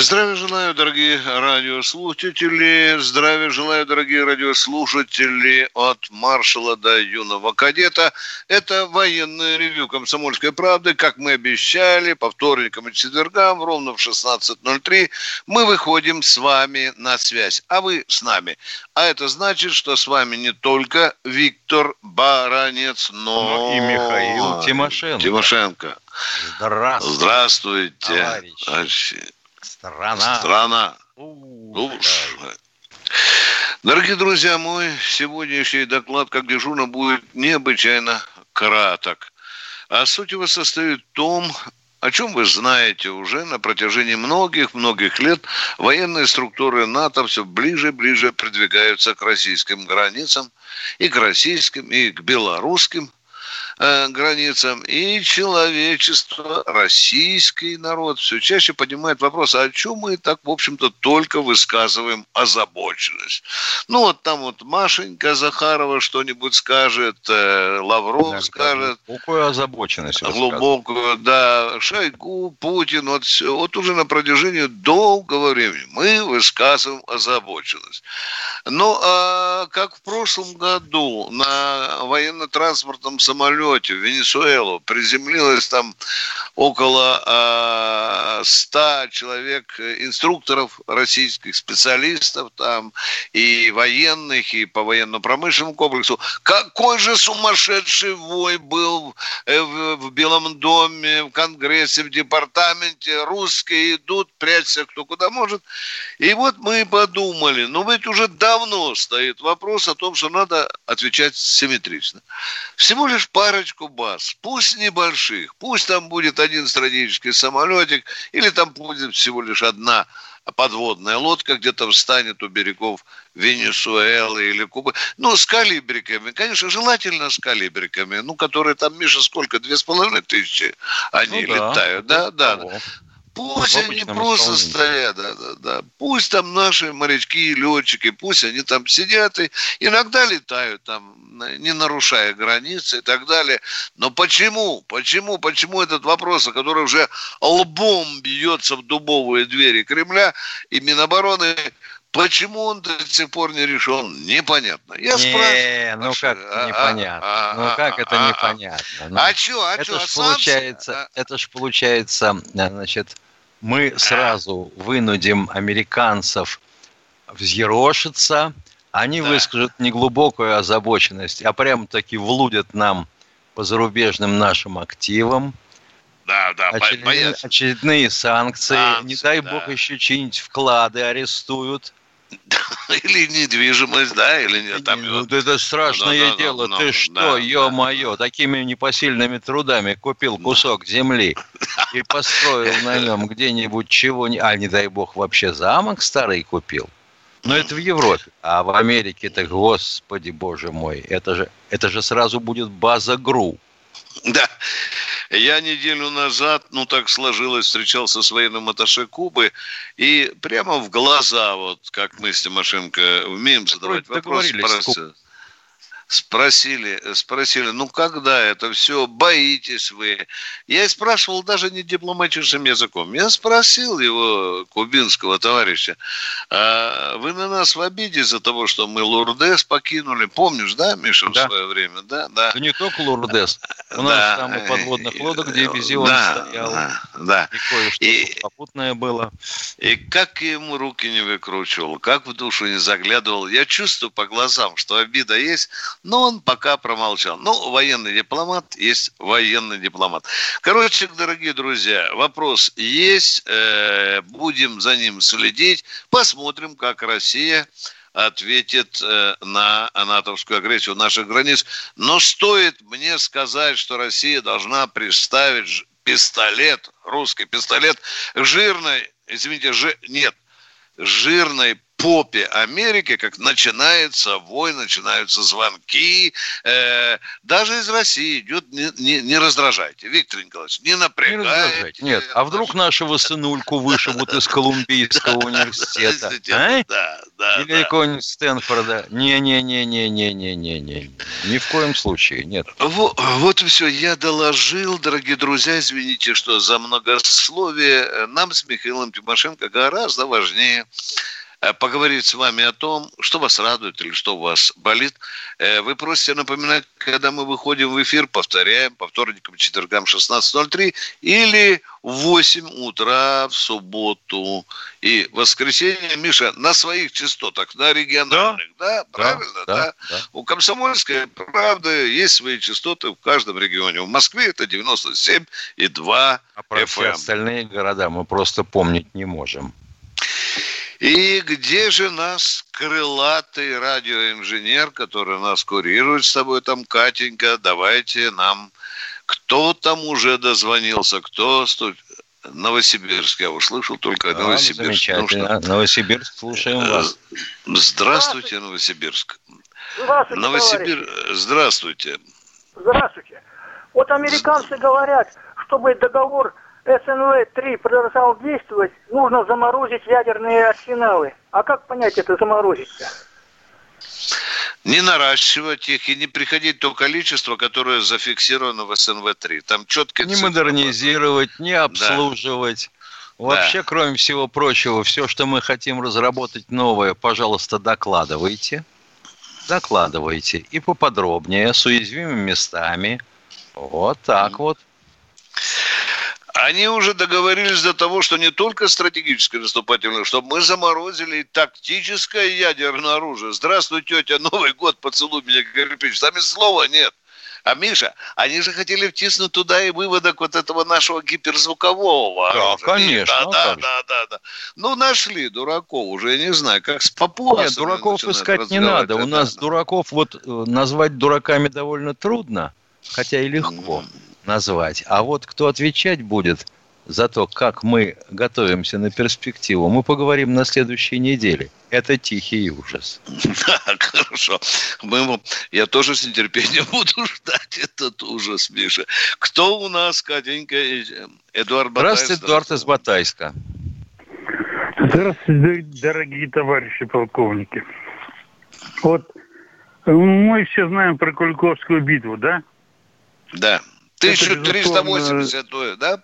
Здравия желаю, дорогие радиослушатели. Здравия желаю, дорогие радиослушатели от маршала до юного кадета. Это военное ревю «Комсомольской правды». Как мы обещали, по вторникам и четвергам, ровно в 16.03, мы выходим с вами на связь. А вы с нами. А это значит, что с вами не только Виктор Баранец, но... Ну и Михаил Тимошенко. Тимошенко. Здравствуйте. Здравствуйте. Товарищи. Страна. Страна. У, Слушай. Дорогие друзья, мой сегодняшний доклад, как дежурно, будет необычайно краток. А суть его состоит в том, о чем вы знаете уже на протяжении многих-многих лет, военные структуры НАТО все ближе и ближе продвигаются к российским границам, и к российским, и к белорусским э, границам, и человечество, российский народ все чаще поднимает вопрос, а о чем мы так, в общем-то, только высказываем озабоченность. Ну, вот там вот Машенька Захарова что-нибудь скажет, э, Лавров Да, скажет, Глубокую озабоченность. высказывает. глубокую, да, Шойгу, Путин, вот, всё. вот уже на протяжении долгого времени мы высказываем озабоченность. Ну, а как в прошлом году на военно-транспортном самолете в Венесуэлу приземлилось там около а, 100 человек, э, инструкторов российских, специалистов там, и военных, и по военно-промышленному комплексу. Какой же сумасшедший вой был э, в, в Белом доме, в Конгрессе, в департаменте. Русские идут, прячься кто куда может. И вот мы подумали, ну ведь уже давно стоит вопрос о том, что надо отвечать симметрично. Всего лишь парочку баз, пусть небольших, пусть там будет один стратегический самолетик, или там будет всего лишь одна подводная лодка где-то встанет у берегов Венесуэлы или Кубы. Ну, с калибриками. Конечно, желательно с калибриками. Ну, которые там, Миша, сколько? Две с половиной тысячи они Ну да, летают. Да, да. Того. Пусть В они просто исполнении. стоят, да, да, да. Пусть там наши морячки и летчики, пусть они там сидят и иногда летают там, не нарушая границы и так далее. Но почему, почему, почему этот вопрос, который уже лбом бьется в дубовые двери Кремля и Минобороны, почему он до сих пор не решен, непонятно. Я Не, спрашиваю. ну а как это а, непонятно? а, Ну а, как это а, а, непонятно? Ну, А что, а это что, ж получается, это ж получается, значит, мы сразу вынудим американцев взъерошиться, они Да. выскажут не глубокую озабоченность, а прям-таки влудят нам по зарубежным нашим активам, Да, да, очередные, очередные санкции, не Санкции, дай да. бог еще чьи-нибудь вклады арестуют. Или недвижимость, да, или нет. Там Ну, вот- да это страшное Да, да, да, дело. да, Ты да, что, да, ё-моё, такими непосильными трудами купил кусок земли и построил на нем где-нибудь чего не... А, не дай бог, вообще замок старый купил. Но это в Европе. А в Америке-то, господи, боже мой, это же, это же сразу будет база ГРУ. Да. Я неделю назад, ну так сложилось, встречался с военным атташе Кубы, и прямо в глаза, вот как мы с Тимошенко умеем задавать вопросы, спросили, спросили, ну когда это все, боитесь вы? Я и спрашивал даже не дипломатическим языком, я спросил его, кубинского товарища, «А вы на нас в обиде из-за того, что мы Лурдес покинули, помнишь, да, Миша, в Да. свое время, да, да. Да не только Лурдес. У нас Да. там и подводных лодок Э, дивизион да, стоял. Да, да. И кое-что И- попутное было. И как ему руки не выкручивал, как в душу не заглядывал. Я чувствую по глазам, что обида есть, но он пока промолчал. Ну, военный дипломат есть военный дипломат. Короче, дорогие друзья, вопрос есть, э, будем за ним следить, посмотрим, как Россия ответит э, на натовскую агрессию наших границ. Но стоит мне сказать, что Россия должна представить ж- пистолет, русский пистолет, жирной, извините, жи, нет, жирной попе Америки, как начинается вой, начинаются звонки. Э, даже из России идет, не, не, не раздражайте. Виктор Николаевич, не напрягайте. Не Нет, а вдруг нашего сынульку вышибут из Колумбийского университета? А? Да, да. Или какого-нибудь Стэнфорда? Не-не-не-не-не-не-не-не. Ни в коем случае, нет. Вот, и все. Я доложил, дорогие друзья, извините, что за многословие. Нам с Михаилом Тимошенко гораздо важнее поговорить с вами о том, что вас радует или что у вас болит. Э, вы просите напоминать, когда мы выходим в эфир, повторяем, по вторникам, четвергам 16.03 или в 8 утра в субботу и воскресенье. Миша, на своих частотах, на региональных, да? да? Правильно, да? да? да. У Комсомольской, правда, есть свои частоты в каждом регионе. В Москве это 97 и 2 а про FM. все эм. остальные города мы просто помнить не можем. И где же нас крылатый радиоинженер, который нас курирует с тобой там, Катенька, давайте нам... Кто там уже дозвонился, кто... Новосибирск, я услышал только да, Новосибирск. Замечательно. Что... Новосибирск, слушаем э, вас. Здравствуйте, Новосибирск. Здравствуйте, Новосибир... Здравствуйте. Здравствуйте. Вот американцы говорят, чтобы договор СНВ-3 продолжал действовать, нужно заморозить ядерные арсеналы. А как понять это заморозить-то? Не наращивать их и не приходить то количество, которое зафиксировано в СНВ-3. Там четко... Не модернизировать, не обслуживать. Да. Вообще, да. кроме всего прочего, все, что мы хотим разработать новое, пожалуйста, докладывайте. Докладывайте. И поподробнее, с уязвимыми местами. Вот так mm. вот. Они уже договорились до того, что не только стратегическое наступательное, чтобы мы заморозили тактическое ядерное оружие. Здравствуй, тетя, Новый год, поцелуй меня, кирпич. Там и слова нет. А Миша, они же хотели втиснуть туда и выводок вот этого нашего гиперзвукового. Да, оружия. конечно. Да, да, да, да, да. Ну, нашли дураков уже, я не знаю, как с папуасами. Нет, дураков искать не надо. У нас дураков вот э, назвать дураками довольно трудно, хотя и легко. Mm назвать. А вот кто отвечать будет за то, как мы готовимся на перспективу, мы поговорим на следующей неделе. Это тихий ужас. Так, хорошо. Мы, я тоже с нетерпением буду ждать этот ужас, Миша. Кто у нас, Катенька? Эдуард Батайск. Здравствуйте, Эдуард из Батайска. Здравствуйте, дорогие товарищи полковники. Вот мы все знаем про Куликовскую битву, да? Да. 1380, да?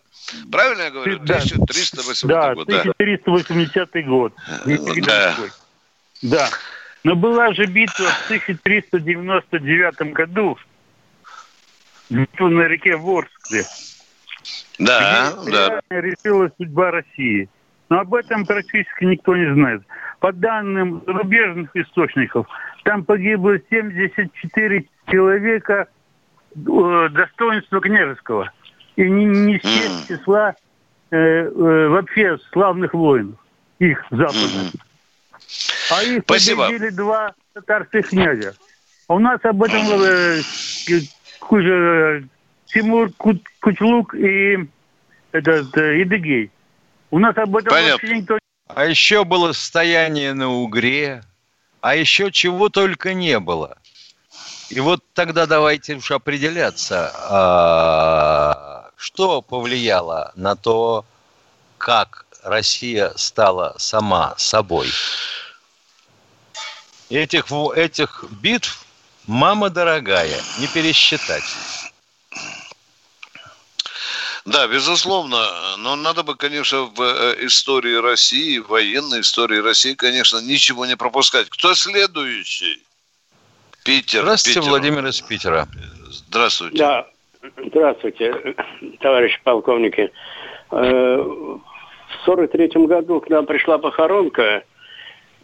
Правильно я говорю? Да. 1380 да, год. 1380 год. Да. да. Но была же битва в 1399 году. Битва на реке Ворскле. Да, да. Решила судьба России. Но об этом практически никто не знает. По данным зарубежных источников, там погибло 74 человека – Э, достоинства княжеского. И не, не с числа э, э, вообще славных воинов, их западных. А их Спасибо. победили два татарских князя. А у нас об этом э, же, Тимур Кучлук и этот э, Идыгей. У нас об этом Понятно. вообще никто А еще было состояние на Угре, а еще чего только не было. И вот тогда давайте уж определяться, а, что повлияло на то, как Россия стала сама собой. Этих, этих битв, мама дорогая, не пересчитать. Да, безусловно. Но надо бы, конечно, в э, истории России, в военной истории России, конечно, ничего не пропускать. Кто следующий? Питер. Здравствуйте, Питер. Владимир из Питера. Здравствуйте. Да, здравствуйте, товарищ полковники. Э, в сорок третьем году к нам пришла похоронка,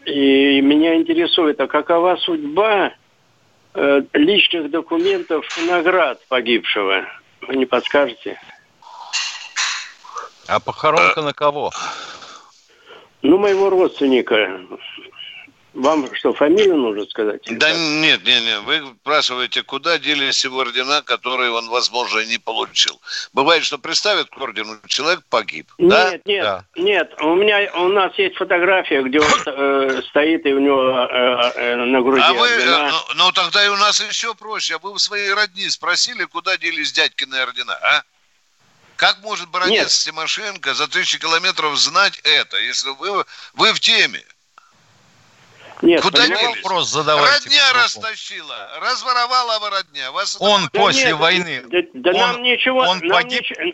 и меня интересует, а какова судьба э, личных документов наград погибшего? Вы не подскажете? А похоронка на кого? Ну, моего родственника. Вам что, фамилию нужно сказать? Да нет, нет, нет. Вы спрашиваете, куда делись его ордена, которые он, возможно, не получил. Бывает, что представят к ордену, человек погиб. Нет, да? нет, Да. нет. У меня у нас есть фотография, где он э, стоит и у него э, э, на груди А вы, э, ордена. ну, ну, тогда и у нас еще проще. А вы у своей родни спросили, куда делись дядькины ордена, а? Как может баронец Нет. Тимошенко за тысячи километров знать это, если вы, вы в теме? Нет, Куда делись? Вопрос задавайте. родня растащила, разворовала вы родня. Вас Он Да после нет, войны. Да, да он- нам ничего, он нам погиб? ничего-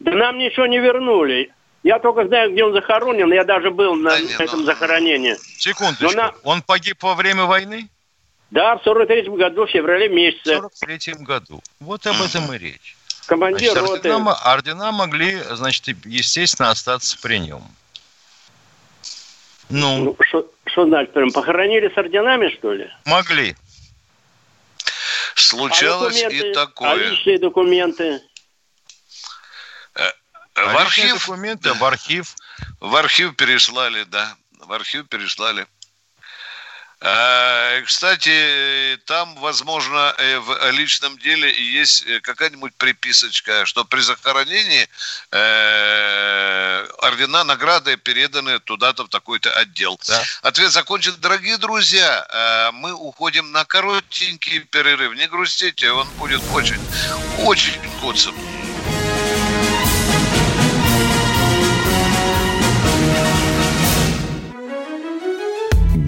да нам ничего не вернули. Я только знаю, где он захоронен. Я даже был на Да не, этом ну- захоронении. Секундочку. На- Он погиб во время войны? Да, в 43 году, в феврале В месяце. 43 году. Вот об этом и речь. Командир Значит, ордена, ордена могли, значит, естественно, остаться при нем. Ну, Ну, Что что значит? прям Похоронили с орденами, что ли? могли. случалось а и документы? А такое. личные документы? В А личные архив, документы в архив. в архив переслали, да. В архив переслали. А, Кстати, там, возможно, э, в личном деле есть э, какая-нибудь приписочка, что при захоронении э, ордена, награды переданы туда-то в такой-то отдел. Да. Ответ закончен. Дорогие друзья, мы уходим на коротенький перерыв. Не грустите, он будет очень, очень куцым.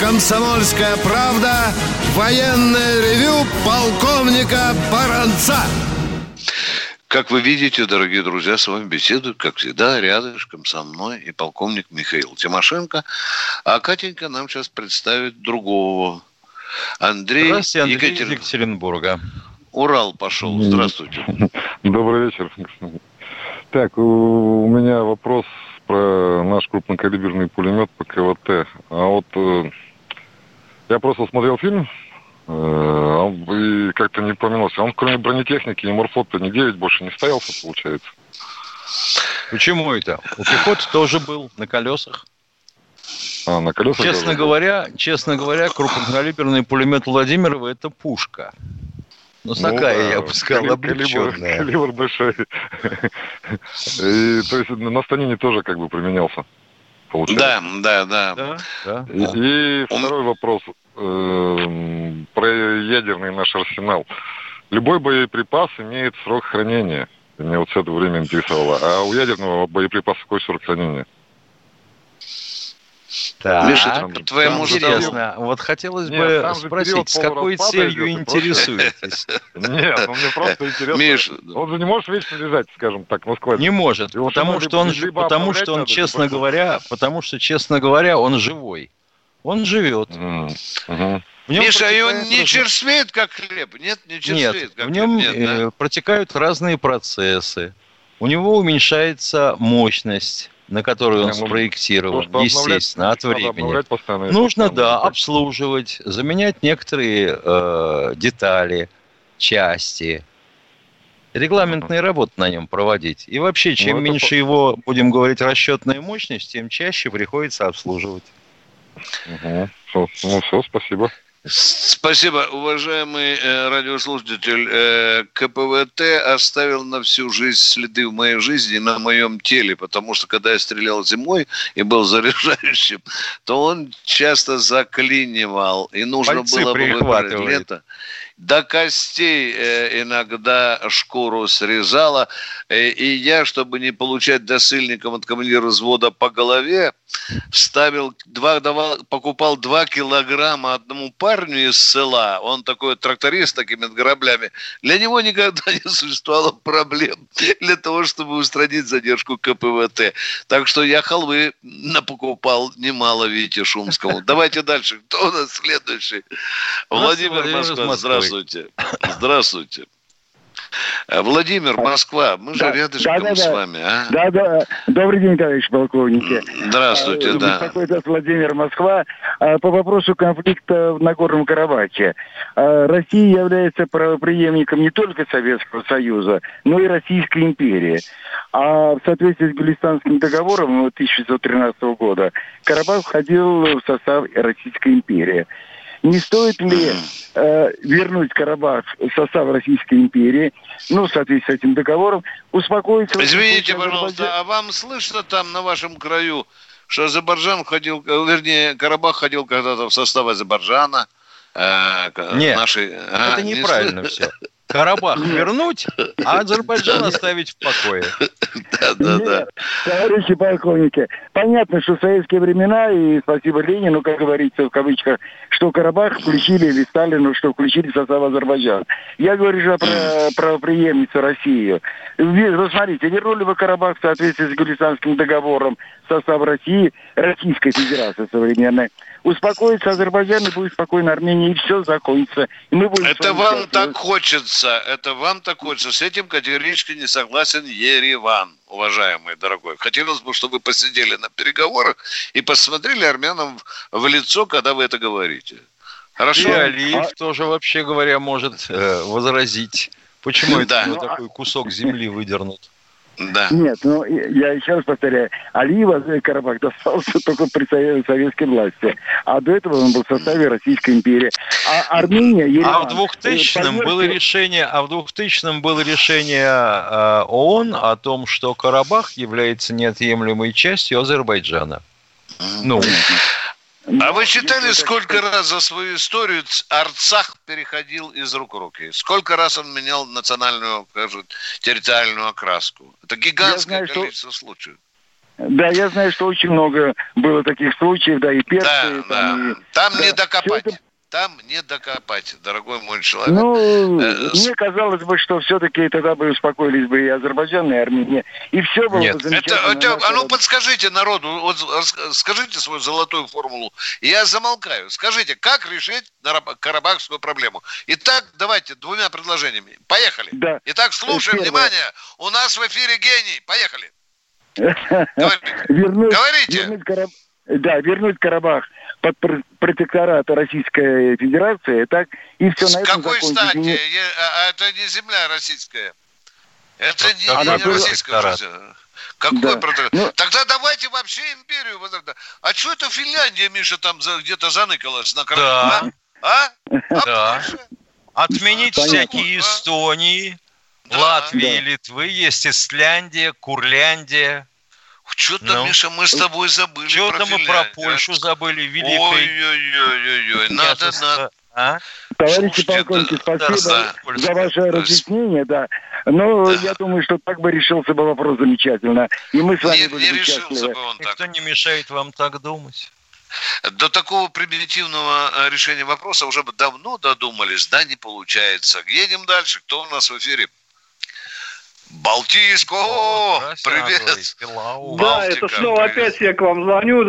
«Комсомольская правда» военное ревю полковника Баранца. Как вы видите, дорогие друзья, с вами беседуют, как всегда, рядышком со мной и полковник Михаил Тимошенко. А Катенька нам сейчас представит другого. Андрей, Здравствуйте, Андрей Екатер- Екатеринбурга. Урал пошел. Здравствуйте. Добрый вечер. Так, у меня вопрос про наш крупнокалиберный пулемет ПКВТ. А вот э, я просто смотрел фильм, э, и как-то не помялся. Он кроме бронетехники и морфота не 9 больше не ставился, получается. Почему это? У пехоты тоже был на колесах. А, на колесах Честно даже? говоря, честно говоря, крупнокалиберный пулемет Владимирова – это пушка. Ну, Ну такая, да, я бы сказал, кали- калибр, облегченная. калибр большой. И, то есть на станине тоже как бы применялся. Получается. Да, да, да. Да, да. И, и второй вопрос эм, про ядерный наш арсенал. Любой боеприпас имеет срок хранения. Меня вот с этого время интересовало. А у ядерного боеприпаса какой срок хранения? Так. По твоему. Интересно. Вот хотелось Нет, бы спросить, с какой целью интересуетесь? Нет, ну мне просто интересно. Миш, Он же не может вечно лежать, скажем так, Москва. Не может, потому что он, потому что он, честно говоря, потому что, честно говоря, он живой. Он живет. В нем Миша, и он не черствеет, как хлеб? Нет, не черствеет, как в нем хлеб? Нет, да? э, протекают разные процессы. У него уменьшается мощность, на которую он ну, спроектирован, естественно, от времени. это Нужно, да, обслуживать, заменять некоторые э, детали, части, регламентные работы на нем проводить. И вообще, чем Ну, это меньше по- его, будем говорить, расчетная мощность, тем чаще приходится обслуживать. Мгм. Всё, Ну все, спасибо. Спасибо, уважаемый э, радиослушатель. Э, КПВТ оставил на всю жизнь следы в моей жизни на моем теле, потому что когда я стрелял зимой и был заряжающим, то он часто заклинивал, и нужно Пальцы было бы выбрать лето. До костей э, иногда шкуру срезала, Э, и я, чтобы не получать досыльником от командира взвода по голове, ставил, два, давал, покупал два килограмма одному парню из села, он такой тракторист с такими граблями, для него никогда не существовало проблем для того, чтобы устранить задержку КПВТ. Так что я халвы напокупал немало Вите Шумскому. Давайте дальше. Кто у нас следующий? Владимир Москва, здравствуйте. Здравствуйте. Э, Владимир, Москва, мы же Да, рядышком да, да, с вами, а? Да, да. Добрый день, товарищ полковники. Здравствуйте, А, да. Беспокоит Владимир Москва. А, По вопросу конфликта в Нагорном Карабахе. А, Россия является правопреемником не только Советского Союза, но и Российской империи. А в соответствии с Гулистанским договором 1913 года Карабах входил в состав Российской империи. Не стоит ли э, вернуть Карабах в состав Российской империи, ну, в соответствии с этим договором, успокоиться... Извините, пожалуйста, а вам слышно там на вашем краю, что Азербайджан ходил, э, вернее, Карабах ходил когда-то в состав Азербайджана? э, Нет, нашей, а, Это не неправильно все. Карабах вернуть, а Азербайджан оставить в покое. Да, да, да. Товарищи полковники, понятно, что в советские времена, и спасибо Ленину, как говорится в кавычках, что Карабах включили, или Сталину, что включили в состав Азербайджана. Я говорю же про правоприемницу Россию. Вы вы смотрите, вернули бы Карабах в соответствии с Гулистанским договором в состав России, Российской Федерации современной. Успокоится Азербайджан, и будет спокойно Армения, и все закончится. И мы будем Это вам счастливы. так хочется, это вам так хочется. С этим категорически не согласен Ереван, уважаемый дорогой. Хотелось бы, чтобы вы посидели на переговорах и посмотрели армянам в, лицо, когда вы это говорите. И Хорошо? Алиев тоже, вообще говоря, может э, возразить. Почему это такой кусок земли выдернут? Да. Нет, ну я еще раз повторяю, Алиева Карабах достался только при сове- советской власти, а до этого он был в составе Российской империи. А Армения, Ереван, А в 2000-м э, было поверьте, решение, а в 2000-м было решение э, ООН о том, что Карабах является неотъемлемой частью Азербайджана. Ну, А вы считали, сколько раз за свою историю Арцах переходил из рук в руки? Сколько раз он менял национальную, скажем, территориальную окраску? Это гигантское знаю, что- количество случаев. Да, я знаю, что очень много было таких случаев, да, и перцы, Да, и да. там, и- Там да, не докопать. это- Там не докопать, дорогой мой человек. Ну, Э, с- мне казалось бы, что все-таки тогда бы успокоились бы и Азербайджан, и Армения, и все было Нет, бы Это, замечательно. это- Наша а ну подскажите народу, вот рас- скажите свою золотую формулу, я замолкаю. Скажите, как решить карабахскую проблему? Итак, давайте двумя предложениями. Поехали. Да. Итак, слушаем, Первое. внимание. У нас в эфире гений. Поехали. Говорите. вернуть, Говорите. вернуть Да, вернуть Карабах под пр- протекторат Российской Федерации, так, и все С на этом какой закончится. стати? Не- а- а Это не земля российская. Это не, Она не была российская. протекторат. Какой Да. протекторат? Ну- Тогда давайте вообще империю. А что это Финляндия, Миша, там где-то заныкалась на краю? Да. А? А? Да. Польша? отменить Понятно. всякие Эстонии, Да. Латвии, Да. Литвы, есть Исляндия, Курляндия. Что-то, Ну. Миша, мы с тобой забыли Что-то про мы про. Польшу забыли, Великое Ой-ой-ой-ой-ой. Надо, надо. А? Товарищи Слушайте, полковники, да, спасибо да, да. за ваше Да. разъяснение, да. Но я думаю, что так бы решился бы вопрос замечательно. И мы с вами Не, были не бы решился счастливы. бы он так. Никто не мешает вам так думать. До такого примитивного э, решения вопроса уже бы давно додумались, да, не получается. Едем дальше. Кто у нас в эфире? Балтийско! О, Здравствуйте, Анатолий, привет! Да, это снова привет. опять я к вам звоню.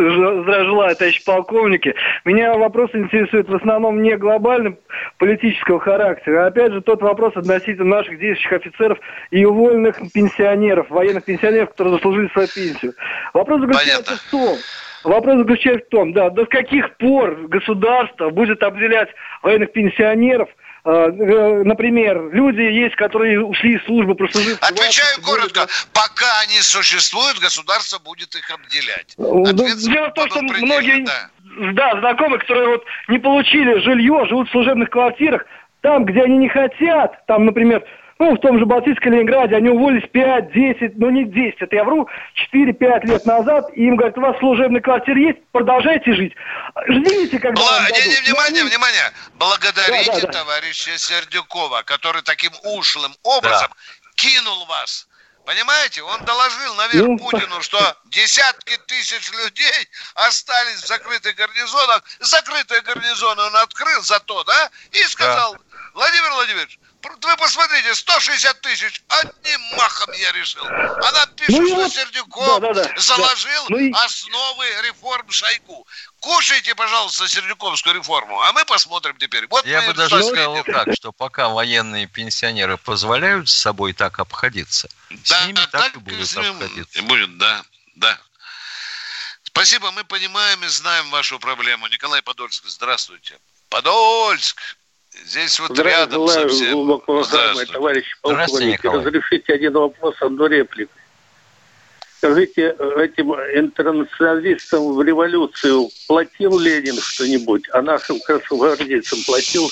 Здравия желаю, товарищи полковники. Меня вопрос интересует в основном не глобально политического характера, а опять же тот вопрос относительно наших действующих офицеров и уволенных пенсионеров, военных пенсионеров, которые заслужили свою пенсию. Вопрос заключается Понятно. в том, Вопрос заключается в том, да, до каких пор государство будет обделять военных пенсионеров, например, люди есть, которые ушли из службы, прослужив... Отвечаю 20, коротко. более Пока они существуют, государство будет их обделять. Ну, Ответ Дело в том, что многие да. да, знакомые, которые вот не получили жилье, живут в служебных квартирах, там, где они не хотят, там, например, ну, в том же Балтийском Ленинграде, они уволились 5, 10, ну не 10, это я вру, 4-5 лет назад, и им говорят, у вас служебная квартира есть, продолжайте жить. Ждите, когда Бла- не, не, внимание, они- внимание. Благодарите Да, да, да. товарища Сердюкова, который таким ушлым образом кинул вас. Понимаете, он доложил наверх Ну, Путину, что десятки тысяч людей остались в закрытых гарнизонах. Закрытые гарнизоны он открыл зато, да? И сказал, Владимир Владимирович, вы посмотрите, 160 тысяч, одним махом я решил. Она пишет, Ну что вот, Сердюков да, да, да, заложил да. Ну и- основы реформ Шойгу. Кушайте, пожалуйста, Сердюковскую реформу, а мы посмотрим теперь. Вот Я мы бы даже сказал видим. так, что пока военные пенсионеры позволяют с собой так обходиться, Да, с ними так, так и будут с ними обходиться. и будет, да, да. Спасибо, мы понимаем и знаем вашу проблему. Николай Подольск, здравствуйте. Подольск! Здесь вот рядом Желаю совсем. глубоко уважаемый Здравствуйте. товарищ Здравствуйте, полковник. Николай. Разрешите один вопрос, одну реплику. Скажите, этим интернационалистам в революцию платил Ленин что-нибудь, а нашим красногвардейцам платил?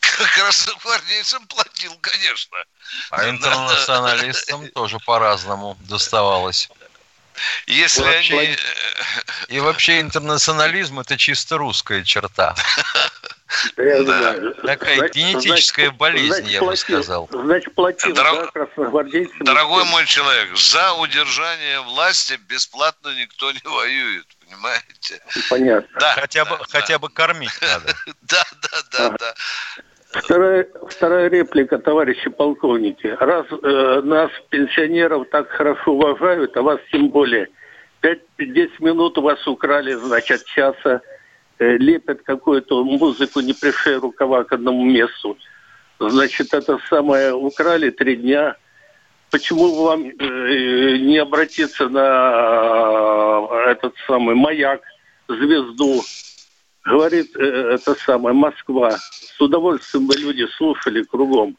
Красногвардейцам платил, конечно. А интернационалистам тоже по-разному доставалось. Если Вообще- они... И вообще интернационализм это чисто русская черта. Я Да. знаю. Такая Значит- генетическая значит- болезнь, значит, я бы сказал. Значит, платил, Дорог- да, красногвардейцам? Дорогой мой человек, за удержание власти бесплатно никто не воюет, понимаете? Понятно. Да, Хотя бы, да, хотя бы кормить надо. да, да, да, да. Вторая, вторая реплика, товарищи полковники. Раз э, нас, пенсионеров, так хорошо уважают, а вас тем более. 5-10 минут у вас украли, значит, часа. Э, лепят какую-то музыку, не пришей рукава к одному месту. Значит, это самое украли три дня. Почему бы вам э, не обратиться на э, этот самый маяк, звезду? Говорит это самое Москва. С удовольствием бы люди слушали кругом.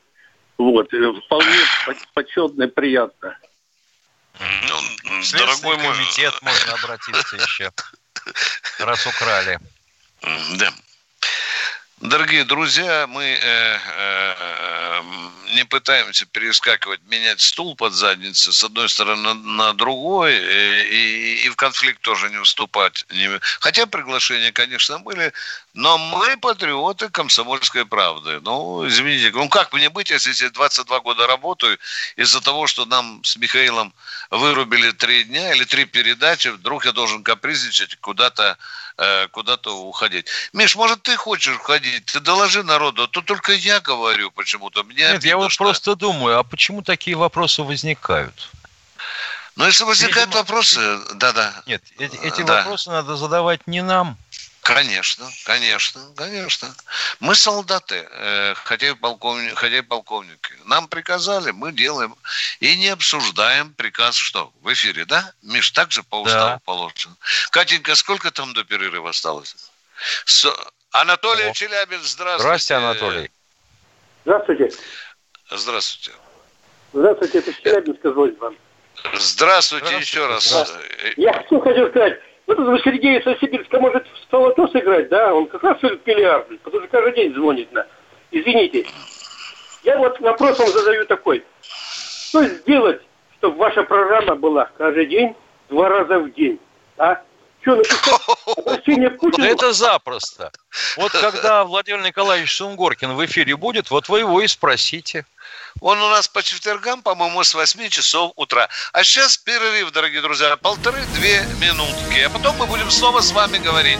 Вот, вполне по- почетно и приятно. Ну, дорогой мой... комитет можно обратиться еще, раз украли. Да. Дорогие друзья, мы э, э, не пытаемся перескакивать, менять стул под задницей с одной стороны на, другой э, и, и в конфликт тоже не вступать. Хотя приглашения, конечно, были, но мы патриоты комсомольской правды. Ну, извините, ну как мне быть, если я 22 года работаю из-за того, что нам с Михаилом вырубили три дня или три передачи, вдруг я должен капризничать куда-то э, куда-то уходить. Миш, может, ты хочешь уходить? Ты доложи народу, а то только я говорю почему-то. Нет, я вот что- просто думаю, а почему такие вопросы возникают? Ну, если возникают Видимо- вопросы, да-да. Нет, эти, эти Да. вопросы надо задавать не нам. Конечно, конечно, конечно. Мы солдаты, э, хотя и, полковник, хотя и полковники. Нам приказали, мы делаем. И не обсуждаем приказ, что? В эфире, да? Миш, так же по уставу Да. положено. Катенька, сколько там до перерыва осталось? С- Анатолий О. Челябин, здравствуйте. Здравствуйте, Анатолий. Здравствуйте. Здравствуйте. Здравствуйте, это Челябинска звонит вам. Здравствуйте, Здравствуйте, еще раз. здравствуйте. Я что хотел сказать. Вот этот Сергей со Сибирска может в Солото сыграть, да? Он как раз стоит миллиард, потому что каждый день звонит на. Извините. Я вот вопрос вам задаю такой. Что сделать, чтобы ваша программа была каждый день, два раза в день? А? Что, написать обращение к Путину? Это запросто. Вот когда Владимир Николаевич Сунгоркин в эфире будет, вот вы его и спросите. Он у нас по четвергам, по-моему, с 8 часов утра. А сейчас перерыв, дорогие друзья, полторы-две минутки. А потом мы будем снова с вами говорить.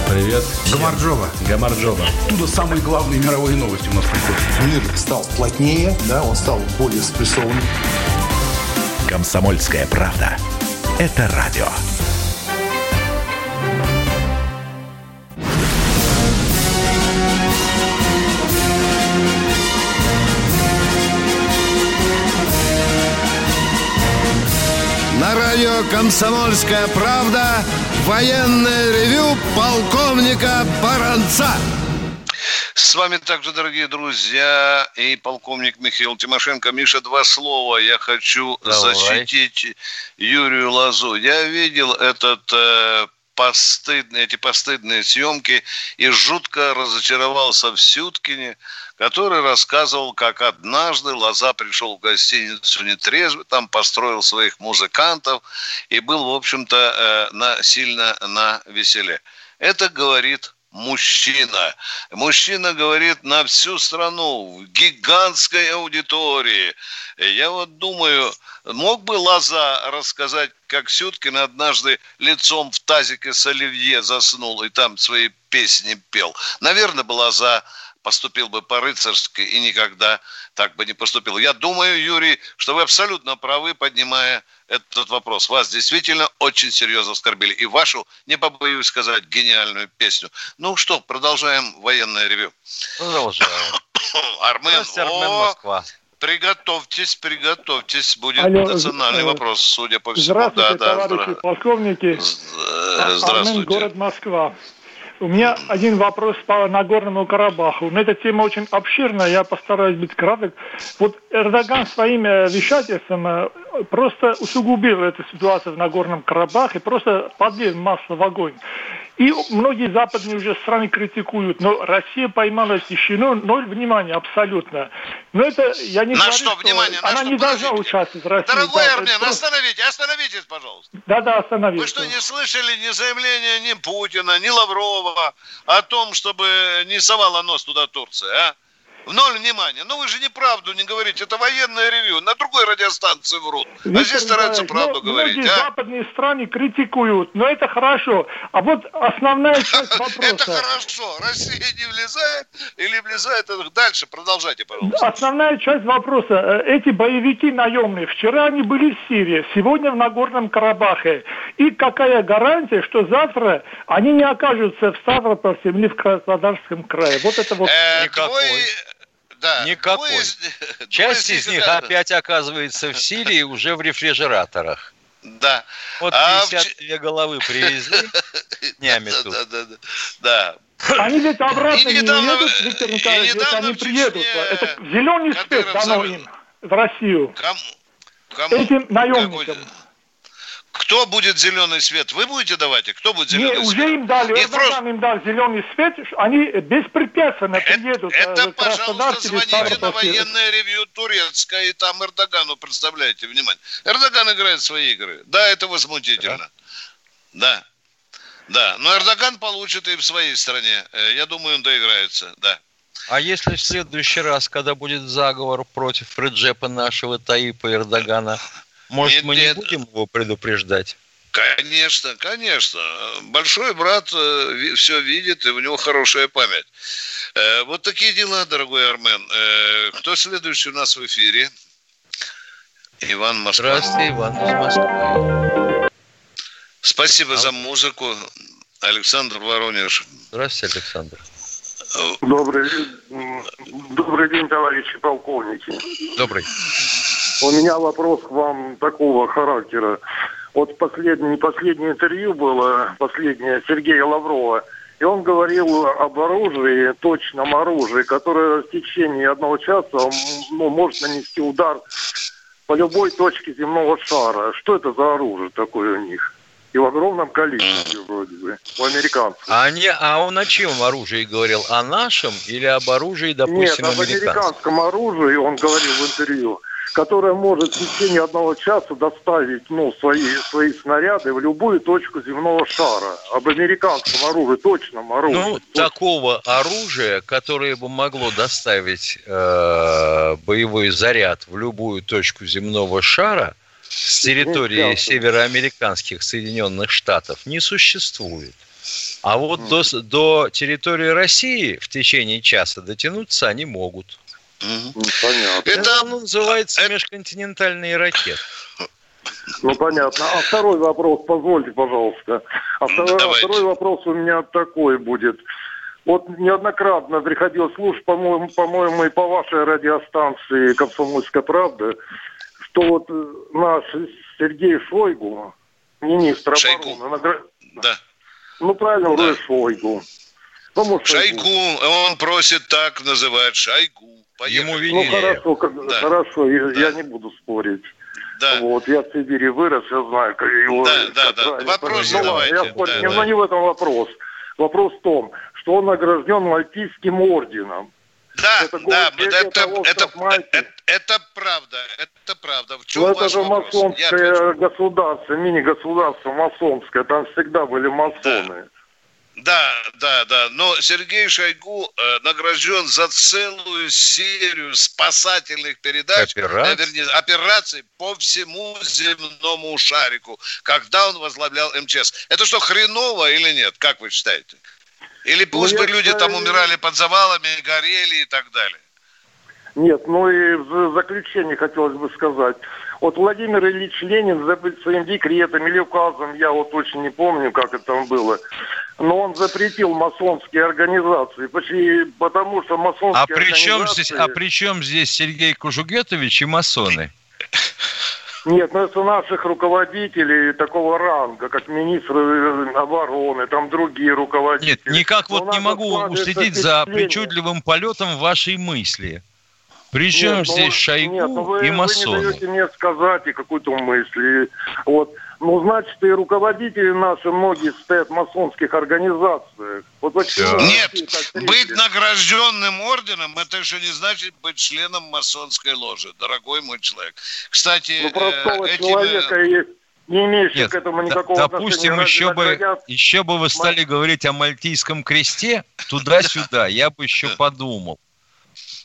Привет. Гамарджоба. Гамарджоба. Оттуда самые главные мировые новости у нас приходят. Мир стал плотнее, да, он стал более спрессованным. Комсомольская правда. Это радио. На радио «Комсомольская правда» военное ревю полковника Баранца. С вами также, дорогие друзья, и полковник Михаил Тимошенко. Миша, два слова. Я хочу Давай. защитить Юрию Лазу. Я видел этот э, постыдные, эти постыдные съемки и жутко разочаровался в Сюткине, который рассказывал, как однажды Лоза пришел в гостиницу нетрезвый, там построил своих музыкантов и был, в общем-то, э, на, сильно на веселе. Это говорит мужчина. Мужчина говорит на всю страну, в гигантской аудитории. Я вот думаю, мог бы Лоза рассказать, как Сюткин однажды лицом в тазике с оливье заснул и там свои песни пел. Наверное, бы Лоза поступил бы по-рыцарски и никогда так бы не поступил. Я думаю, Юрий, что вы абсолютно правы, поднимая этот вопрос. Вас действительно очень серьезно оскорбили. И вашу, не побоюсь сказать, гениальную песню. Ну что, продолжаем военное ревю. Продолжаем. Армен, Здравствуйте, Армен, о, Москва. приготовьтесь, приготовьтесь. Будет Алло, национальный э, вопрос, судя по всему. Здравствуйте, да, да, товарищи здра- полковники. э, Армен, Здравствуйте. город Москва. У меня один вопрос по Нагорному Карабаху. Но эта тема очень обширная, я постараюсь быть краток. Вот Эрдоган своим э, вещательством э, просто усугубил эту ситуацию в Нагорном Карабахе, просто подлил масло в огонь. И многие западные уже страны критикуют, но Россия поймала тишину, ноль внимания абсолютно. Но это, я не На говорю, что внимание? На она что? не должна участвовать в России. Дорогой Да, Армен, просто- остановите, остановитесь, пожалуйста. Да-да, остановись. Вы что, не слышали ни заявления ни Путина, ни Лаврова о том, чтобы не совала нос туда Турция, а? В ноль внимания. Ну вы же неправду не говорите. Это военное ревью. На другой радиостанции врут. а Виктор здесь стараются Николаевич, правду ну, говорить. Многие а? западные страны критикуют, но это хорошо. А вот основная часть вопроса. Это хорошо. Россия не влезает или влезает дальше. Продолжайте, пожалуйста. Основная часть вопроса. Э, Эти боевики наемные, вчера они были в Сирии, сегодня в Нагорном Карабахе. И какая гарантия, что завтра они не окажутся в Ставрополье или в Краснодарском крае? Вот это вот... Э, Никакой. Да. Никакой. Двое Часть двое из них да. опять оказывается в Сирии уже в рефрижераторах. Да. Вот А в 52 головы привезли днями Да, тут. да, да, да. Да. Они ведь обратно И не недавно- едут, Виктор и Николаевич, недавно они приедут. Это зеленый свет дано им в Россию. Кому? Кому? Этим Какой- наемникам. Кто будет зеленый свет? Вы будете давать? И кто будет Не, зеленый уже свет? им дали, Их Эрдоган просто- им дал зеленый свет, они беспрепятственно приедут. э, Это, в Краснодар пожалуйста, или звоните на военное ревью турецкое, и там Эрдогану представляете, внимание. Эрдоган играет свои игры. Да, это возмутительно. Да. Да, но Эрдоган получит и в своей стране. Э, Я думаю, он доиграется, да. А если в следующий раз, когда будет заговор против Реджепа нашего Таипа Эрдогана, может, Нет, мы не нет. будем его предупреждать? Конечно, конечно. Большой брат все видит, и у него хорошая память. Э, Вот такие дела, дорогой Армен. Э, Кто следующий у нас в эфире? Иван Москва. Здравствуйте, Иван из Москвы. Спасибо за музыку. Александр Воронеж. Здравствуйте, Александр. Добрый, добрый день, товарищи полковники. Добрый. У меня вопрос к вам такого характера. Вот последнее, последнее интервью было, последнее Сергея Лаврова, и он говорил об оружии, точном оружии, которое в течение одного часа ну, может нанести удар по любой точке земного шара. Что это за оружие такое у них? И в огромном количестве вроде бы, у американцев. А, не, а он о чем оружии говорил? О нашем или об оружии, допустим, Нет, об американском оружии он говорил в интервью, которое может в течение одного часа доставить ну, свои, свои снаряды в любую точку земного шара. Об американском оружии, точном оружии. Ну, такого оружия, которое бы могло доставить э, боевой заряд в любую точку земного шара с территории североамериканских Соединенных Штатов, не существует. А вот до, до территории России в течение часа дотянуться они могут. Ну, понятно. Это называется межконтинентальные ракеты. Ну, понятно. А второй вопрос, позвольте, пожалуйста. А второй, Давайте. второй вопрос у меня такой будет. Вот неоднократно приходилось слушать, по-моему, по-моему, и по вашей радиостанции «Комсомольская правда», что вот э, наш Сергей Шойгу, министр обороны, награ- Да. ну правильно, вроде Шойгу, Кому Шойгу, он просит так называть, Шойгу. Поехали. Ну хорошо, как- Да. хорошо, я, я не буду спорить. Да. Вот, я в Сибири вырос, я знаю, как его... Да, да, да. Вопросы понимать. давайте. Я Да, не, да. но не в этом вопрос. Вопрос в том, что он награжден Мальтийским орденом. Да, Это да, это, того, это, что знаете. это, это правда, это правда. В чем Ну, это же вопрос? Масонское государство, мини-государство масонское, там всегда были масоны. Да, да, да. Но Сергей Шойгу э, награжден за целую серию спасательных передач, Операций? э, вернее, операций по всему земному шарику, когда он возглавлял МЧС. Это что, хреново или нет? Как вы считаете? Или пусть Ну, бы люди там умирали под завалами, горели и так далее. Нет, ну и в заключение хотелось бы сказать. Вот Владимир Ильич Ленин своим декретом или указом, я вот очень не помню, как это там было, но он запретил масонские организации, почти потому что масонские А при чем организации... здесь, а при чем здесь Сергей Кужугетович и масоны? Нет, ну это наших руководителей такого ранга, как министры обороны, там другие руководители. Нет, никак вот не могу уследить за причудливым полетом вашей мысли. Причем Нет, ну, здесь Шойгу нет, ну вы, и Вы масоны? не даете мне сказать и какую-то мысль. И вот. Ну, значит, и руководители наши многие стоят в масонских организациях. Вот почему Нет, быть награжденным орденом, это еще не значит быть членом масонской ложи, дорогой мой человек. Кстати, Ну, э, простого этим, человека, э, и не имеющего Нет, к этому д- никакого допустим, отношения. еще бы, Наградят- еще бы вы стали говорить о Мальтийском кресте, туда-сюда, я бы еще подумал.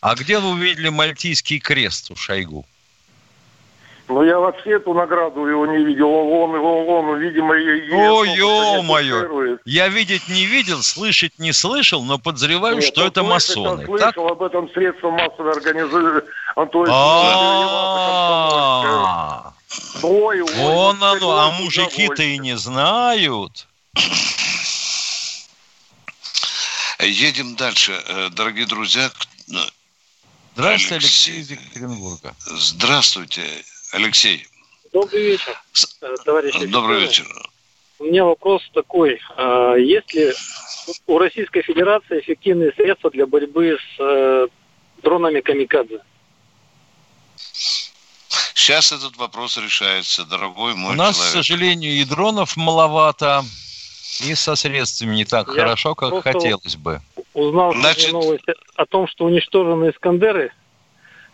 А где вы увидели Мальтийский крест у Шойгу? Ну, я вообще эту награду его не видел. Он, он, он, видимо, и О, ё-моё! Я видеть не видел, слышать не слышал, но подозреваю, Нет, что это масоны. я слышал об этом средства массовой организации. Ой, ой, Вон оно, а мужики-то и не знают. Едем дальше, э, дорогие друзья. К- э, Здравствуйте, Алексей. Алексей из Екатеринбурга. Здравствуйте, Алексей. Добрый вечер, э, товарищи. Добрый офицеры. вечер. У меня вопрос такой. А Есть ли у Российской Федерации эффективные средства для борьбы с э, дронами камикадзе? Сейчас этот вопрос решается, дорогой мой У нас, к человек. сожалению, и дронов маловато, и со средствами не так Я хорошо, как хотелось бы. Узнал Значит- новость о том, что уничтожены Искандеры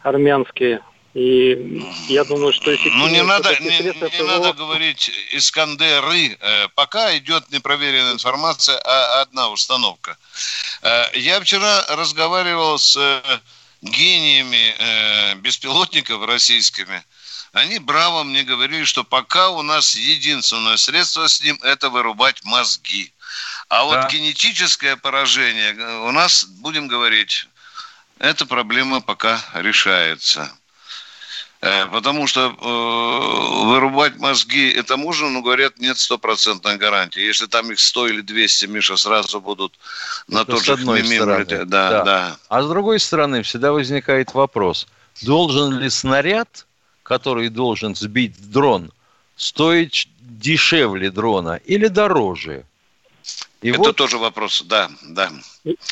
армянские. И я думаю, что Ну, эффективные не надо, не, не ПВО надо говорить Искандеры. Э, Пока идет непроверенная информация, а одна установка. Э, Я вчера разговаривал с э, гениями беспилотников российскими. Они браво мне говорили, что пока у нас единственное средство с ним – это вырубать мозги. А вот Да. генетическое поражение э, у нас, будем говорить, эта проблема пока решается. Э, Потому что э, вырубать мозги это можно, но говорят, нет стопроцентной гарантии. Если там их 100 или 200, Миша, сразу будут на Это тот же лететь. Да, Да. да. А с другой стороны, всегда возникает вопрос, должен ли снаряд, который должен сбить дрон, стоить дешевле дрона или дороже? И это вот тоже вопрос, да, да.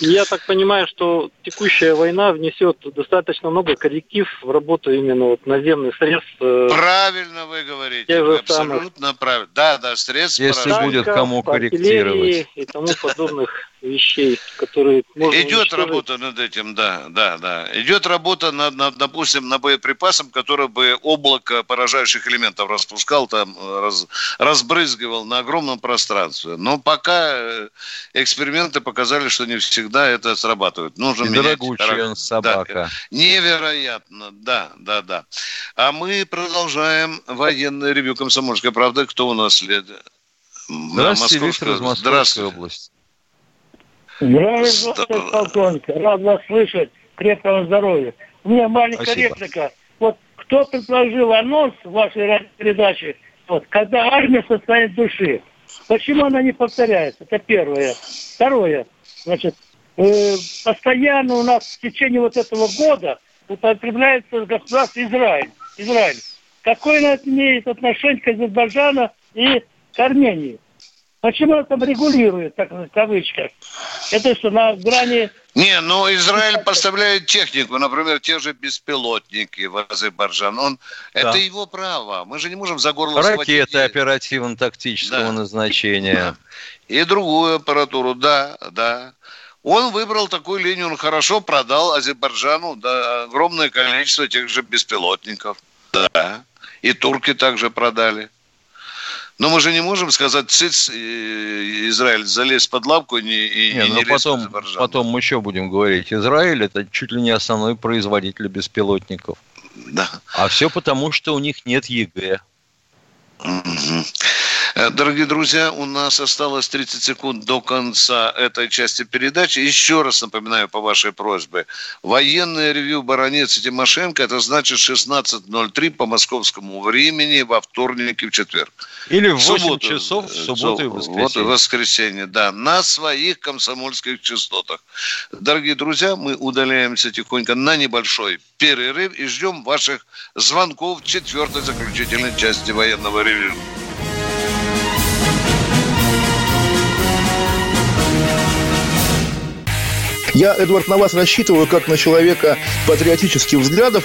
Я так понимаю, что текущая война внесет достаточно много корректив в работу именно вот наземных средств. э, Правильно вы говорите, вы же самых. абсолютно правильно. Да, да, средств Если будет кому корректировать. и тому подобных вещей, которые можно Идет уничтожить. работа над этим, да, да, да. Идет работа над, над, допустим, на боеприпасом, который бы облако поражающих элементов распускал, там, раз- разбрызгивал на огромном пространстве. Но пока э, эксперименты показали, что не всегда это срабатывает. Нужно и менять он собака. Невероятно, да, да, да. А мы продолжаем военное ревью «Комсомольской правды». Кто у нас следует? Здравствуйте, Виктор из Московской Здравствуйте. области. Здравия желаю, полковник. Рад вас слышать. Крепкого здоровья. У меня маленькая Спасибо. реплика. Вот кто предложил анонс вашей передаче, вот, когда армия состоит души? Почему она не повторяется? Это первое. Второе. Значит, э, постоянно у нас в течение вот этого года употребляется государство Израиль. Израиль. Какое оно имеет отношение к Азербайджану и к Армении? Почему он там регулирует, так в кавычках? Это что, на грани... Не, ну Израиль поставляет технику, например, те же беспилотники в Азербайджан. Он, Да. Это его право. Мы же не можем за горло Ракеты схватить. оперативно-тактического Да. назначения. И другую аппаратуру, да, да. Он выбрал такую линию, он хорошо продал Азербайджану да, огромное количество тех же беспилотников. Да. И турки также продали. Но мы же не можем сказать, циц, э, Израиль, залез под лавку и не, и, Не, и ну не потом, потом мы еще будем говорить. Израиль это чуть ли не основной производитель беспилотников. Да. А все потому, что у них нет ЕГЭ. Мгм. Э, Дорогие друзья, у нас осталось 30 секунд до конца этой части передачи. Еще раз напоминаю по вашей просьбе. Военное ревью Баранец и Тимошенко, это значит 16.03 по московскому времени во вторник и в четверг. Или в В 8 субботу, часов в э, субботу и Вот и воскресенье. воскресенье, да, на своих комсомольских частотах. Дорогие друзья, мы удаляемся тихонько на небольшой перерыв и ждем ваших звонков в четвертой заключительной части военного ревью. Я, Эдвард, на вас рассчитываю как на человека патриотических взглядов.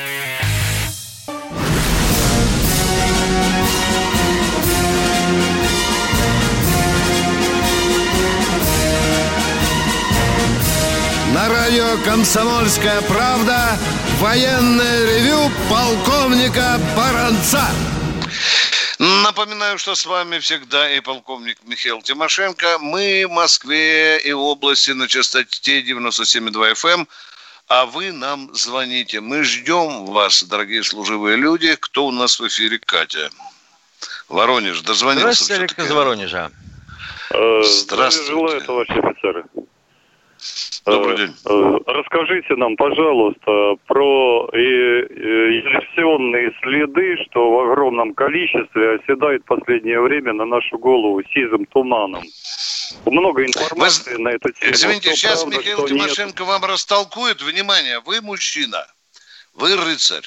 Радио «Комсомольская правда» военное ревю полковника Баранца. Напоминаю, что с вами всегда и полковник Михаил Тимошенко. Мы в Москве и области на частоте 97,2 FM. эм. А вы нам звоните. Мы ждем вас, дорогие служивые люди. Кто у нас в эфире? Катя. Воронеж, дозвонился Здравствуйте, Олег из Воронежа. Здравствуйте. Желаю, товарищи офицеры. Добрый день. э, Расскажите нам, пожалуйста, про э, э, инверсионные следы, что в огромном количестве оседают в последнее время на нашу голову сизым туманом. Много информации на эту тему. Извините, сейчас правда, Михаил что нет. Тимошенко вам растолкует. Внимание, вы мужчина, вы рыцарь,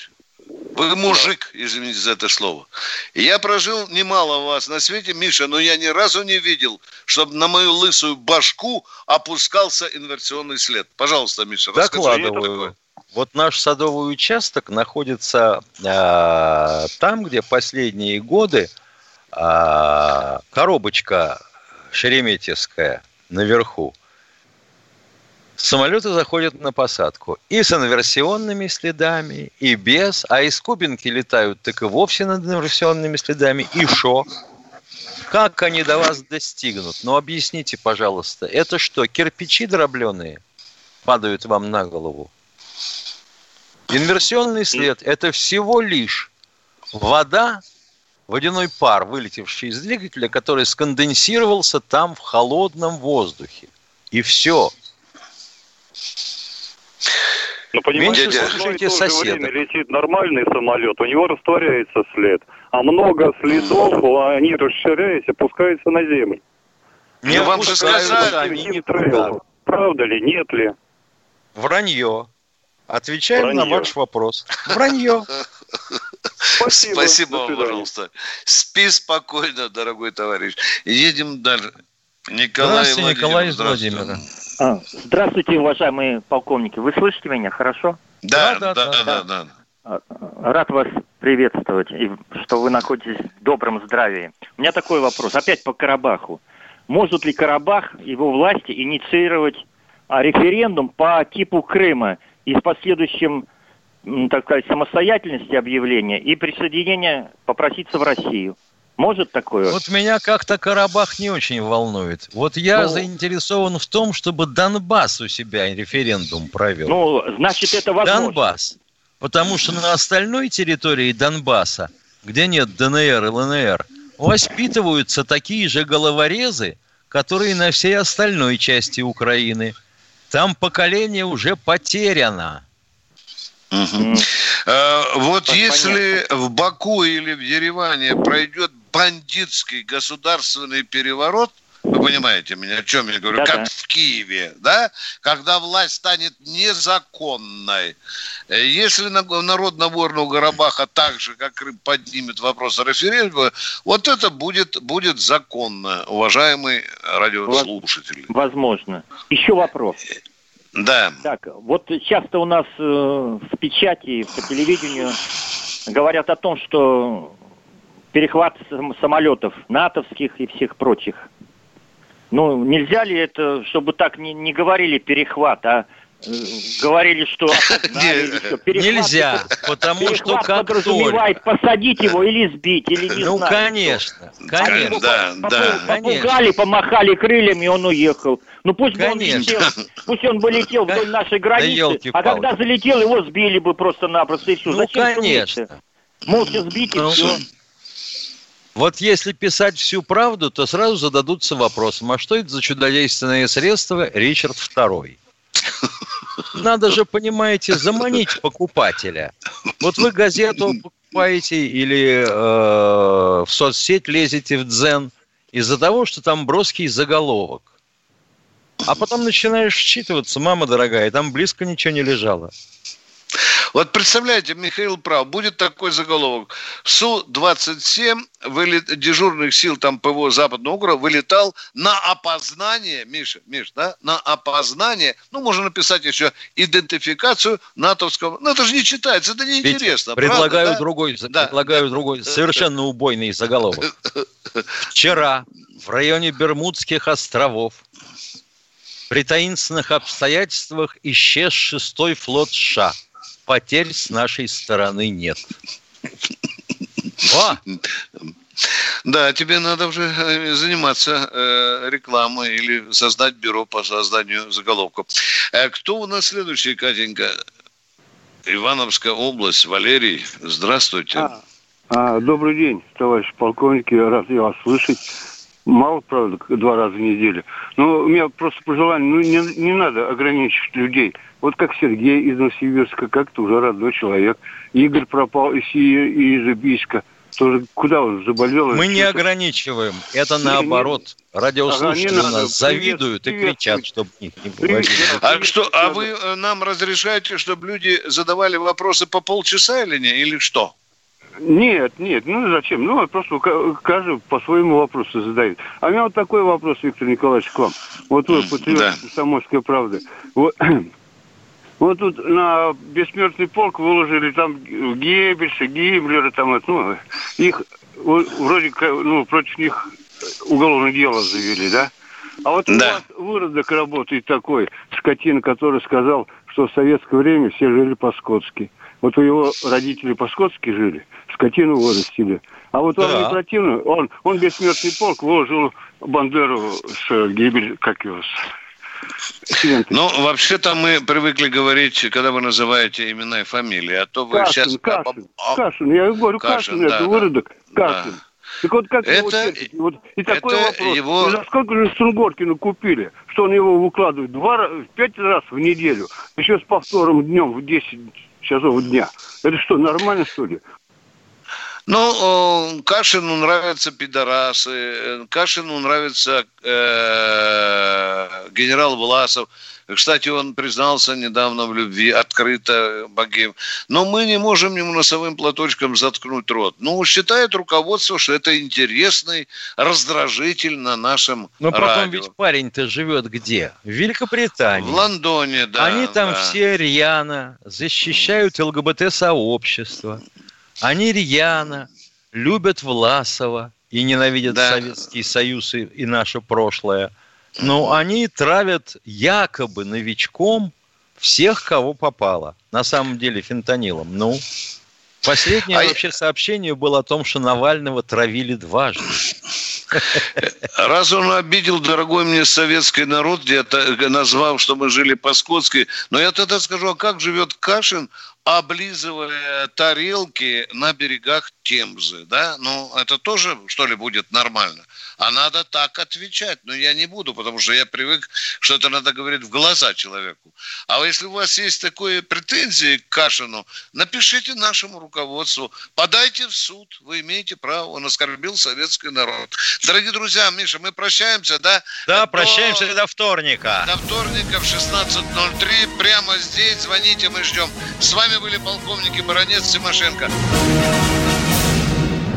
вы мужик, извините за это слово. Я прожил немало вас на свете, Миша, но я ни разу не видел, чтобы на мою лысую башку опускался инверсионный след. Пожалуйста, Миша, расскажи. Докладываю. Вот наш садовый участок находится а, там, где последние годы а, коробочка шереметьевская наверху. Самолеты заходят на посадку и с инверсионными следами, и без. А из Кубинки летают так и вовсе над инверсионными следами. И шо? Как они до вас достигнут? Ну, объясните, пожалуйста. Это что, кирпичи дробленые падают вам на голову? Инверсионный след – это всего лишь вода, водяной пар, вылетевший из двигателя, который сконденсировался там в холодном воздухе. И все. Ну, понимаете, Меньше слушайте то же соседа. время летит нормальный самолет, у него растворяется след. А много следов, они расширяясь, опускаются на землю. Не Ну, вам же сказали, они не трейл. Правда ли, нет ли? Вранье. Отвечаем на Вранье. ваш вопрос. Вранье. Спасибо. Спасибо вам, пожалуйста. Спи спокойно, дорогой товарищ. Едем дальше. Николай Здравствуйте, Николай из здравствуйте. Владимира. А, здравствуйте, уважаемые полковники. Вы слышите меня хорошо? Да, да, да, да, да. А, Рад вас приветствовать, и что вы находитесь в добром здравии. У меня такой вопрос, опять по Карабаху. Может ли Карабах, его власти, инициировать а, референдум по типу Крыма и с последующим, так сказать, самостоятельности объявления и присоединения попроситься в Россию? Может такое? Вот меня как-то Карабах не очень волнует. Вот я Ну- заинтересован в том, чтобы Донбасс у себя референдум провел. Ну, значит, это возможно. Донбасс. Потому что на остальной территории Донбасса, где нет ДНР и ЛНР, воспитываются такие же головорезы, которые на всей остальной части Украины. Там поколение уже потеряно. Угу. Э, вот так если понятно. в Баку или в Ереване пройдет бандитский государственный переворот, вы понимаете меня, о чем я говорю? Да, как да. в Киеве, да? Когда власть станет незаконной. Э, если народ Нагорного Карабаха так же, как Крым, поднимет вопрос о референдуме, вот это будет, будет законно, уважаемый радиослушатель. Возможно. Еще вопрос. Да. Так, вот часто у нас э, в печати, по телевидению говорят о том, что перехват самолетов натовских и всех прочих. Ну, нельзя ли это, чтобы так не, не говорили перехват, а э, говорили, что нельзя, потому что как подразумевает только... посадить его или сбить, или не ну, знаю. конечно, конечно. Да, да, попугали, помахали крыльями, он уехал. Ну пусть бы он летел, пусть он бы летел вдоль нашей границы, а когда залетел, его сбили бы просто-напросто и все. Ну, Зачем конечно. Молча сбить и ну, все. Вот если писать всю правду, то сразу зададутся вопросом, а что это за чудодейственное средство Ричард II? Надо же, понимаете, заманить покупателя. Вот вы газету покупаете или э, в соцсеть лезете в дзен из-за того, что там броский заголовок. А потом начинаешь вчитываться, мама дорогая, там близко ничего не лежало. Вот представляете, Михаил прав, будет такой заголовок. Су-27 вылет, дежурных сил там ПВО Западного округа вылетал на опознание, Миша, Миш, да, на опознание, ну, можно написать еще идентификацию натовского, ну, это же не читается, это неинтересно. Предлагаю правда, да? другой, да. предлагаю другой, совершенно убойный заголовок. Вчера в районе Бермудских островов при таинственных обстоятельствах исчез шестой флот США – потерь с нашей стороны нет. О! Да, тебе надо уже э, заниматься э, рекламой или создать бюро по созданию заголовков. Э, кто у нас следующий, Катенька? Ивановская область, Валерий, здравствуйте. А, а, добрый день, товарищ полковник, я рад вас слышать. Мало, правда, два раза в неделю. Но у меня просто пожелание, ну не, не надо ограничивать людей. Вот как Сергей из Новосибирска, как-то уже родной человек. Игорь пропал из, из Ибийска. Тоже куда он заболел? Мы не ограничиваем. Это не, наоборот. Не, Радиослушатели ага, нас завидуют привет, и кричат, привет. чтобы них не было. А, что, а вы э, нам разрешаете, чтобы люди задавали вопросы по полчаса или не? Или что? Нет, нет, ну зачем? Ну, просто каждый по своему вопросу задает. А у меня вот такой вопрос, Виктор Николаевич, к вам. Вот вы, патриот да. Комсомольской правды. Вот, Вот тут на бессмертный полк выложили там Геббельса, Гиммлера, там, ну, их вроде ну, против них уголовное дело завели, да? А вот да. у вас выродок работает такой, скотин, который сказал, что в советское время все жили по-скотски. Вот у его родители по-скотски жили, скотину вырастили. А вот он да. не противно, он, он бессмертный полк выложил Бандеру с гибель, как его, ну, вообще-то мы привыкли говорить, когда вы называете имена и фамилии, а то вы Кашин, сейчас... Кашин, Кашин, я говорю, Кашин, Кашин да, это выродок, Кашин. Да. Так вот как это, его вот, И такой вопрос. Его... И за сколько же Сунгоркину купили, что он его выкладывает? Два, пять раз в неделю. Еще с повтором днем в 10 часов дня. Это что, нормально, что ли? Ну, Кашину нравятся пидорасы, Кашину нравится э, генерал Власов. Кстати, он признался недавно в любви, открыто богим. Но мы не можем ему носовым платочком заткнуть рот. Ну, считает руководство, что это интересный раздражитель на нашем Но радио. потом ведь парень-то живет где? В Великобритании. В Лондоне, да. Они там да. все рьяно защищают ЛГБТ-сообщество. Они рьяно любят Власова и ненавидят да. Советский Союз и, и наше прошлое. Но они травят якобы новичком всех, кого попало. На самом деле фентанилом. Ну, последнее а вообще я... сообщение было о том, что Навального травили дважды. Раз он обидел, дорогой мне, советский народ, где-то назвав, что мы жили по-скотски, но я тогда скажу, а как живет Кашин облизывая тарелки на берегах Темзы, да? Ну, это тоже, что ли, будет нормально? А надо так отвечать. Но я не буду, потому что я привык, что это надо говорить в глаза человеку. А если у вас есть такие претензии к Кашину, напишите нашему руководству, подайте в суд, вы имеете право, он оскорбил советский народ. Дорогие друзья, Миша, мы прощаемся, да? Да, до... прощаемся до вторника. До вторника в 16.03, прямо здесь, звоните, мы ждем. С вами были полковники Баранец Тимошенко.